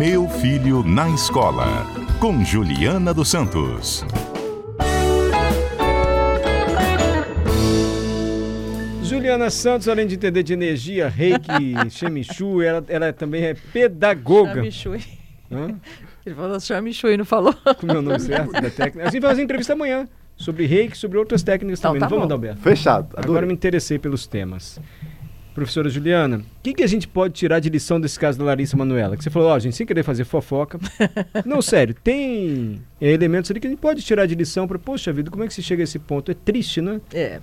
Meu Filho na Escola, com Juliana dos Santos. Juliana Santos, além de entender de energia, reiki, chemichu, ela, ela também é pedagoga. Chamishui. Ele falou chamishui, não falou? Como é o nome certo da técnica? A gente vai fazer entrevista amanhã sobre reiki, sobre outras técnicas Então, também. tá não vamos. Adalberto? Fechado. Agora Adorei. me interessei pelos temas. Professora Juliana, o que, que a gente pode tirar de lição desse caso da Larissa Manoela? Que você falou, ó, gente, sem querer fazer fofoca. Não, sério, tem é, elementos ali que a gente pode tirar de lição para, poxa vida, como é que se chega a esse ponto? É triste, né? É.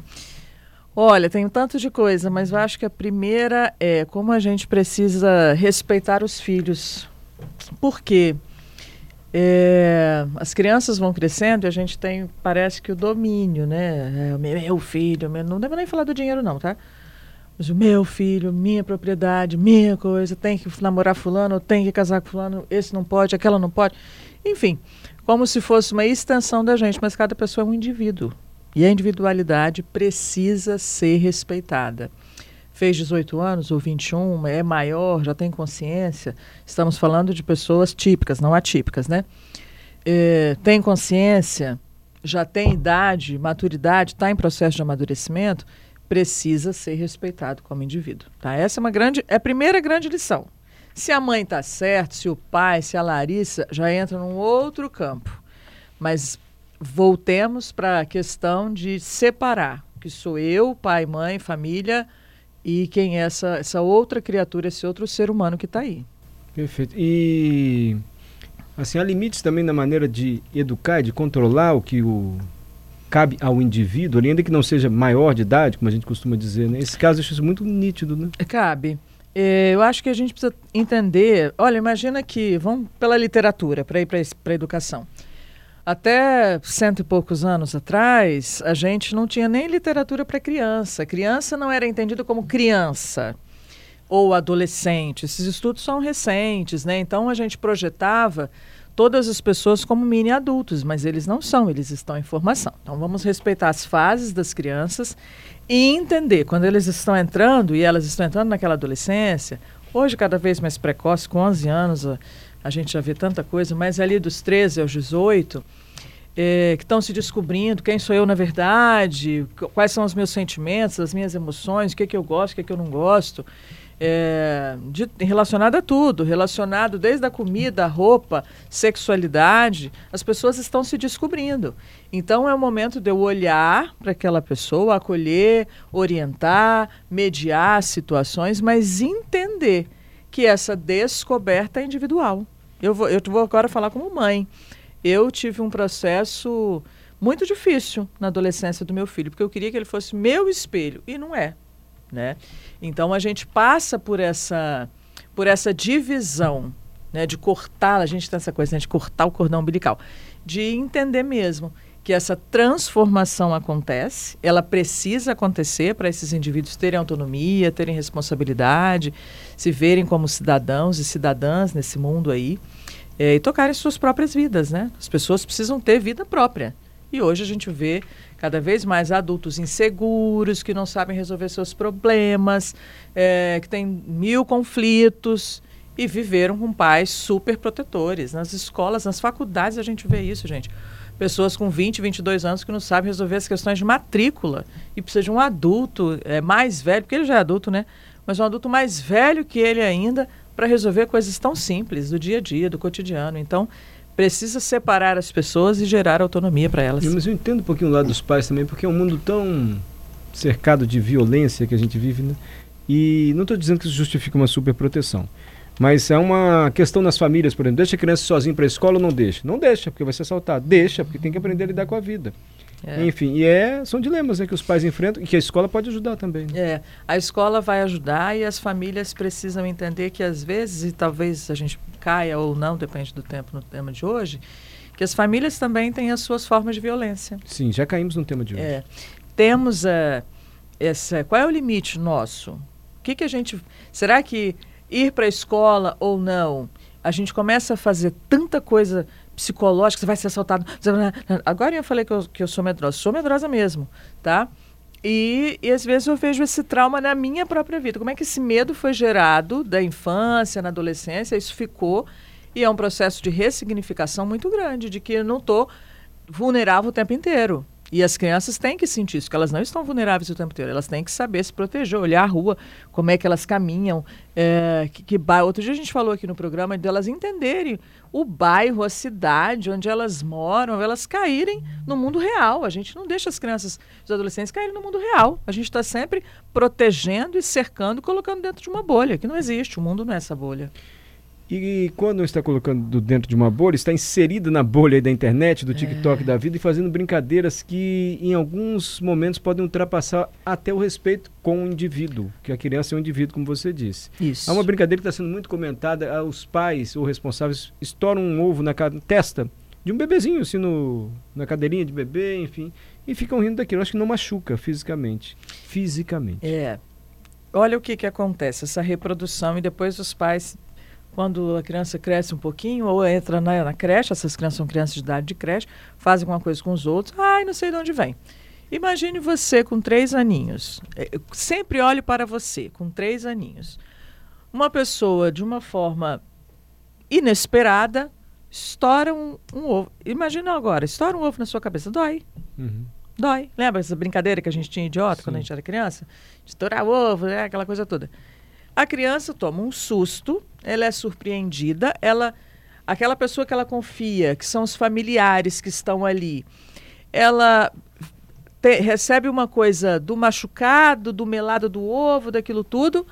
Olha, tem um tanto de coisa, mas eu acho que a primeira é como a gente precisa respeitar os filhos. Por quê? É, as crianças vão crescendo e a gente tem, parece que o domínio, né? É, o meu filho, meu, não devo nem falar do dinheiro não, tá? Mas o meu filho, minha propriedade, minha coisa, tem que namorar fulano, tem que casar com fulano, esse não pode, aquela não pode. Enfim, como se fosse uma extensão da gente, mas cada pessoa é um indivíduo. E a individualidade precisa ser respeitada. Fez 18 anos ou 21, é maior, já tem consciência. Estamos falando de pessoas típicas, não atípicas, né? É, tem consciência, já tem idade, maturidade, está em processo de amadurecimento, precisa ser respeitado como indivíduo. Tá? Essa é uma grande, é a primeira grande lição. Se a mãe está certa, se o pai, se a Larissa, já entra num outro campo. Mas voltemos para a questão de separar, que sou eu, pai, mãe, família, e quem é essa, essa outra criatura, esse outro ser humano que está aí. Perfeito. E assim, há limites também na maneira de educar, de controlar o que o cabe ao indivíduo, ainda que não seja maior de idade, como a gente costuma dizer, né? Esse caso acho isso muito nítido, né? Cabe. Eh, eu acho que a gente precisa entender. Olha, imagina que vamos pela literatura para ir para a educação. Até cento e poucos anos atrás, a gente não tinha nem literatura para criança. Criança não era entendida como criança ou adolescente. Esses estudos são recentes, né? Então a gente projetava todas as pessoas como mini adultos, mas eles não são, eles estão em formação. Então vamos respeitar as fases das crianças e entender quando eles estão entrando e elas estão entrando naquela adolescência, hoje cada vez mais precoce, com 11 anos, a, a gente já vê tanta coisa, mas ali dos 13 aos 18, eh, que estão se descobrindo quem sou eu na verdade, qu- quais são os meus sentimentos, as minhas emoções, o que, que eu gosto, o que, que eu não gosto. É, de- relacionado a tudo, relacionado desde a comida, a roupa, sexualidade, as pessoas estão se descobrindo. Então é o momento de eu olhar para aquela pessoa, acolher, orientar, mediar situações, mas entender que essa descoberta é individual. Eu vou, eu vou agora falar como mãe. Eu tive um processo muito difícil na adolescência do meu filho, porque eu queria que ele fosse meu espelho e não é, né? Então a gente passa por essa por essa divisão, né, de cortar, a gente tem essa coisa né, de cortar o cordão umbilical, de entender mesmo que essa transformação acontece, ela precisa acontecer para esses indivíduos terem autonomia, terem responsabilidade, se verem como cidadãos e cidadãs nesse mundo aí, eh, e tocarem suas próprias vidas, né? As pessoas precisam ter vida própria. E hoje a gente vê cada vez mais adultos inseguros, que não sabem resolver seus problemas, eh, que têm mil conflitos e viveram com pais super protetores. Nas escolas, nas faculdades a gente vê isso, gente. Pessoas com 20, 22 anos que não sabem resolver as questões de matrícula e precisa de um adulto eh, mais velho, porque ele já é adulto, né? Mas um adulto mais velho que ele ainda para resolver coisas tão simples do dia a dia, do cotidiano. Então, precisa separar as pessoas e gerar autonomia para elas. Mas eu entendo um pouquinho o lado dos pais também, porque é um mundo tão cercado de violência que a gente vive, né? E não estou dizendo que isso justifica uma superproteção. Mas é uma questão nas famílias, por exemplo, deixa a criança sozinha para a escola ou não deixa? Não deixa, porque vai ser assaltado. Deixa, porque tem que aprender a lidar com a vida. É. Enfim, e é, são dilemas né, que os pais enfrentam e que a escola pode ajudar também. né? É, a escola vai ajudar e as famílias precisam entender que às vezes, e talvez a gente caia ou não, depende do tempo no tema de hoje, que as famílias também têm as suas formas de violência. Sim, já caímos no tema de hoje. É, temos eh, essa. Qual é o limite nosso? O que, que a gente. Será que ir para a escola ou não? A gente começa a fazer tanta coisa psicológica, você vai ser assaltado. Agora eu falei que eu, que eu sou medrosa, sou medrosa mesmo, tá? E, e às vezes eu vejo esse trauma na minha própria vida. Como é que esse medo foi gerado da infância, na adolescência, isso ficou E é um processo de ressignificação muito grande, de que eu não estou vulnerável o tempo inteiro. E as crianças têm que sentir isso, que elas não estão vulneráveis o tempo inteiro. Elas têm que saber se proteger, olhar a rua, como é que elas caminham, é, que, que. Outro dia a gente falou aqui no programa de elas entenderem o bairro, a cidade onde elas moram, elas caírem no mundo real. A gente não deixa as crianças, os adolescentes caírem no mundo real. A gente está sempre protegendo e cercando, colocando dentro de uma bolha, que não existe. O mundo não é essa bolha. E quando está colocando dentro de uma bolha, está inserida na bolha da internet, do TikTok é. da vida e fazendo brincadeiras que em alguns momentos podem ultrapassar até o respeito com o indivíduo, que a criança é um indivíduo, como você disse. Isso. Há uma brincadeira que está sendo muito comentada, ah, os pais ou responsáveis estouram um ovo na testa de um bebezinho, assim, no, na cadeirinha de bebê, enfim, e ficam rindo daquilo. Acho que não machuca fisicamente. Fisicamente. É. Olha o que, que acontece, essa reprodução e depois os pais quando a criança cresce um pouquinho ou entra na, na, creche, essas crianças são crianças de idade de creche, fazem alguma coisa com os outros, ai, não sei de onde vem. Imagine você com três aninhos, é, sempre olhe para você com três aninhos. Uma pessoa, de uma forma inesperada, estoura um, um ovo. Imagina agora, estoura um ovo na sua cabeça, dói. Uhum. Dói. Lembra essa brincadeira que a gente tinha idiota Sim. quando a gente era criança? Estourar ovo, né? aquela coisa toda. A criança toma um susto, ela é surpreendida, ela aquela pessoa que ela confia, que são os familiares que estão ali, ela te, recebe uma coisa do machucado, do melado do ovo, daquilo tudo,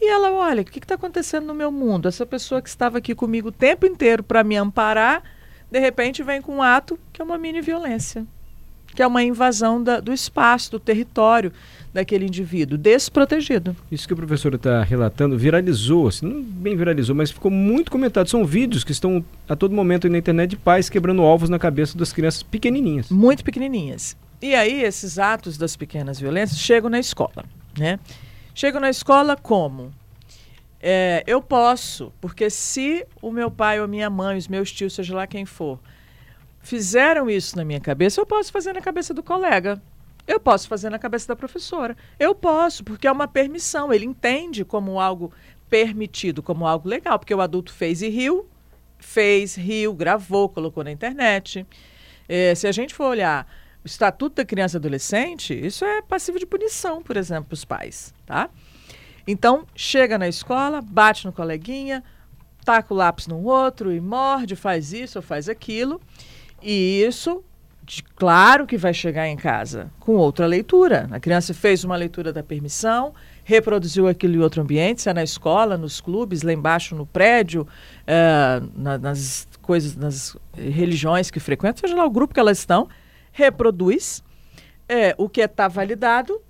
e ela olha, o que está acontecendo no meu mundo? Essa pessoa que estava aqui comigo o tempo inteiro para me amparar, de repente vem com um ato que é uma mini violência, que é uma invasão da, do espaço, do território daquele indivíduo, desprotegido. Isso que o professor está relatando viralizou, assim, não bem viralizou, mas ficou muito comentado. São vídeos que estão a todo momento na internet de pais quebrando ovos na cabeça das crianças pequenininhas. Muito pequenininhas. E aí esses atos das pequenas violências chegam na escola, né? Chegam na escola como? É, eu posso, porque se o meu pai ou minha mãe, os meus tios, seja lá quem for, fizeram isso na minha cabeça, eu posso fazer na cabeça do colega. Eu posso fazer na cabeça da professora. Eu posso, porque é uma permissão. Ele entende como algo permitido, como algo legal, porque o adulto fez e riu, fez, riu, gravou, colocou na internet. É, se a gente for olhar o Estatuto da Criança e Adolescente, isso é passivo de punição, por exemplo, para os pais, tá? Então, chega na escola, bate no coleguinha, taca o lápis no outro e morde, faz isso ou faz aquilo. E isso de, claro que vai chegar em casa com outra leitura. A criança fez uma leitura da permissão, reproduziu aquilo em outro ambiente, se é na escola, nos clubes, lá embaixo no prédio, é, na, nas coisas, nas religiões que frequentam, seja lá o grupo que elas estão, reproduz é, o que está validado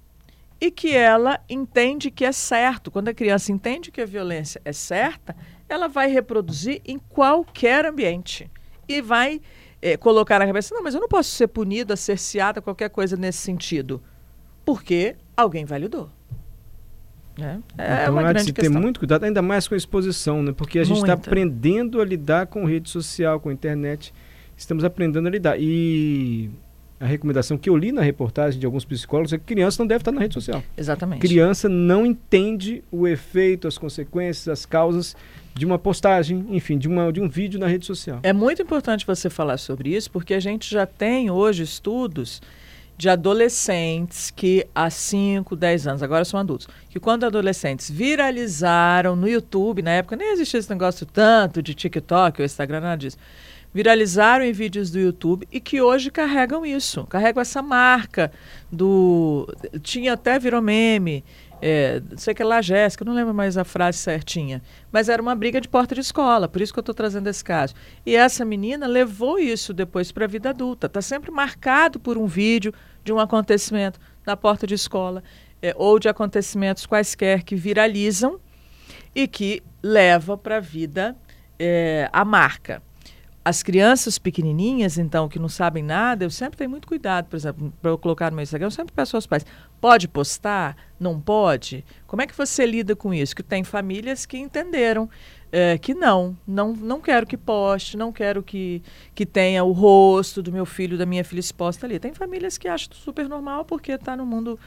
e que ela entende que é certo. Quando a criança entende que a violência é certa, ela vai reproduzir em qualquer ambiente e vai é, colocar na cabeça, não, mas eu não posso ser punida, cerceada, qualquer coisa nesse sentido. Porque alguém validou. Né? É então, uma há de se ter muito cuidado, ainda mais com a exposição, né? porque a gente está aprendendo a lidar com rede social, com internet. Estamos aprendendo a lidar. E a recomendação que eu li na reportagem de alguns psicólogos é que criança não deve estar na rede social. Exatamente. Criança não entende o efeito, as consequências, as causas de uma postagem, enfim, de, uma, de um vídeo na rede social. É muito importante você falar sobre isso, porque a gente já tem hoje estudos de adolescentes que há 5, 10 anos, agora são adultos, que quando adolescentes viralizaram no YouTube, na época nem existia esse negócio tanto de TikTok ou Instagram, nada disso, viralizaram em vídeos do YouTube e que hoje carregam isso, carregam essa marca do... Tinha até virou meme, é, sei que é lá, Jéssica, não lembro mais a frase certinha, mas era uma briga de porta de escola, por isso que eu estou trazendo esse caso. E essa menina levou isso depois para a vida adulta, está sempre marcado por um vídeo de um acontecimento na porta de escola é, ou de acontecimentos quaisquer que viralizam e que leva para a vida é, a marca. As crianças pequenininhas, então, que não sabem nada, eu sempre tenho muito cuidado, por exemplo, para eu colocar no meu Instagram, eu sempre peço aos pais, pode postar? Não pode? Como é que você lida com isso? Que tem famílias que entenderam é, que não, não, não quero que poste, não quero que, que tenha o rosto do meu filho, da minha filha exposta ali. Tem famílias que acham super normal porque está no mundo,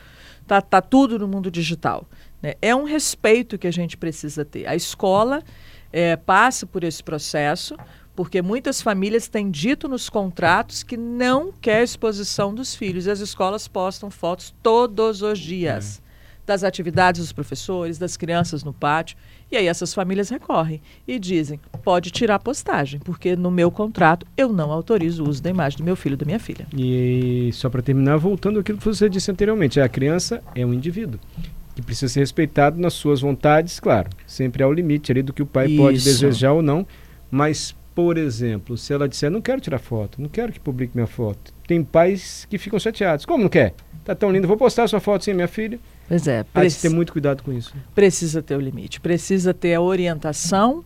tá, tá tudo no mundo digital. Né? É um respeito que a gente precisa ter. A escola é, passe por esse processo, porque muitas famílias têm dito nos contratos que não quer exposição dos filhos. E as escolas postam fotos todos os dias. É. Das atividades dos professores, das crianças no pátio. E aí essas famílias recorrem e dizem: pode tirar a postagem, porque no meu contrato eu não autorizo o uso da imagem do meu filho ou da minha filha. E só para terminar, voltando àquilo que você disse anteriormente, a criança é um indivíduo que precisa ser respeitado nas suas vontades, claro. Sempre há o limite ali do que o pai Isso. pode desejar ou não. Mas, por exemplo, se ela disser, não quero tirar foto, não quero que publique minha foto. Tem pais que ficam chateados. Como não quer? Tá tão lindo, vou postar sua foto sem minha filha. Pois é. Precisa ter muito cuidado com isso. Precisa ter o limite. Precisa ter a orientação,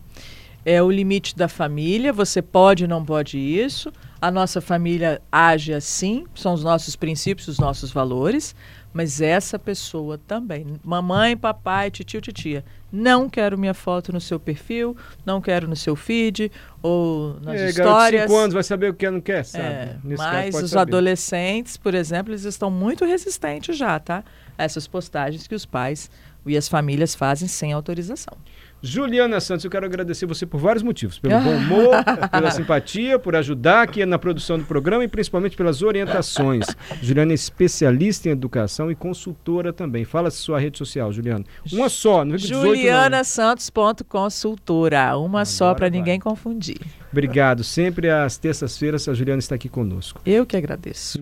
é o limite da família. Você pode, não pode isso. A nossa família age assim, são os nossos princípios, os nossos valores mas essa pessoa também, mamãe, papai, tio, titia, não quero minha foto no seu perfil, não quero no seu feed ou nas é, histórias. Cinco anos vai saber o que não quer, sabe? É, mas os saber. adolescentes, por exemplo, eles estão muito resistentes já, tá? Essas postagens que os pais e as famílias fazem sem autorização. Juliana Santos, eu quero agradecer você por vários motivos. Pelo bom humor, pela simpatia, por ajudar aqui na produção do programa e principalmente pelas orientações. Juliana é especialista em educação e consultora também. Fala sua rede social, Juliana. Uma só, não Julianasantos.consultora. Uma Agora só para ninguém confundir. Obrigado. Sempre às terças-feiras a Juliana está aqui conosco. Eu que agradeço.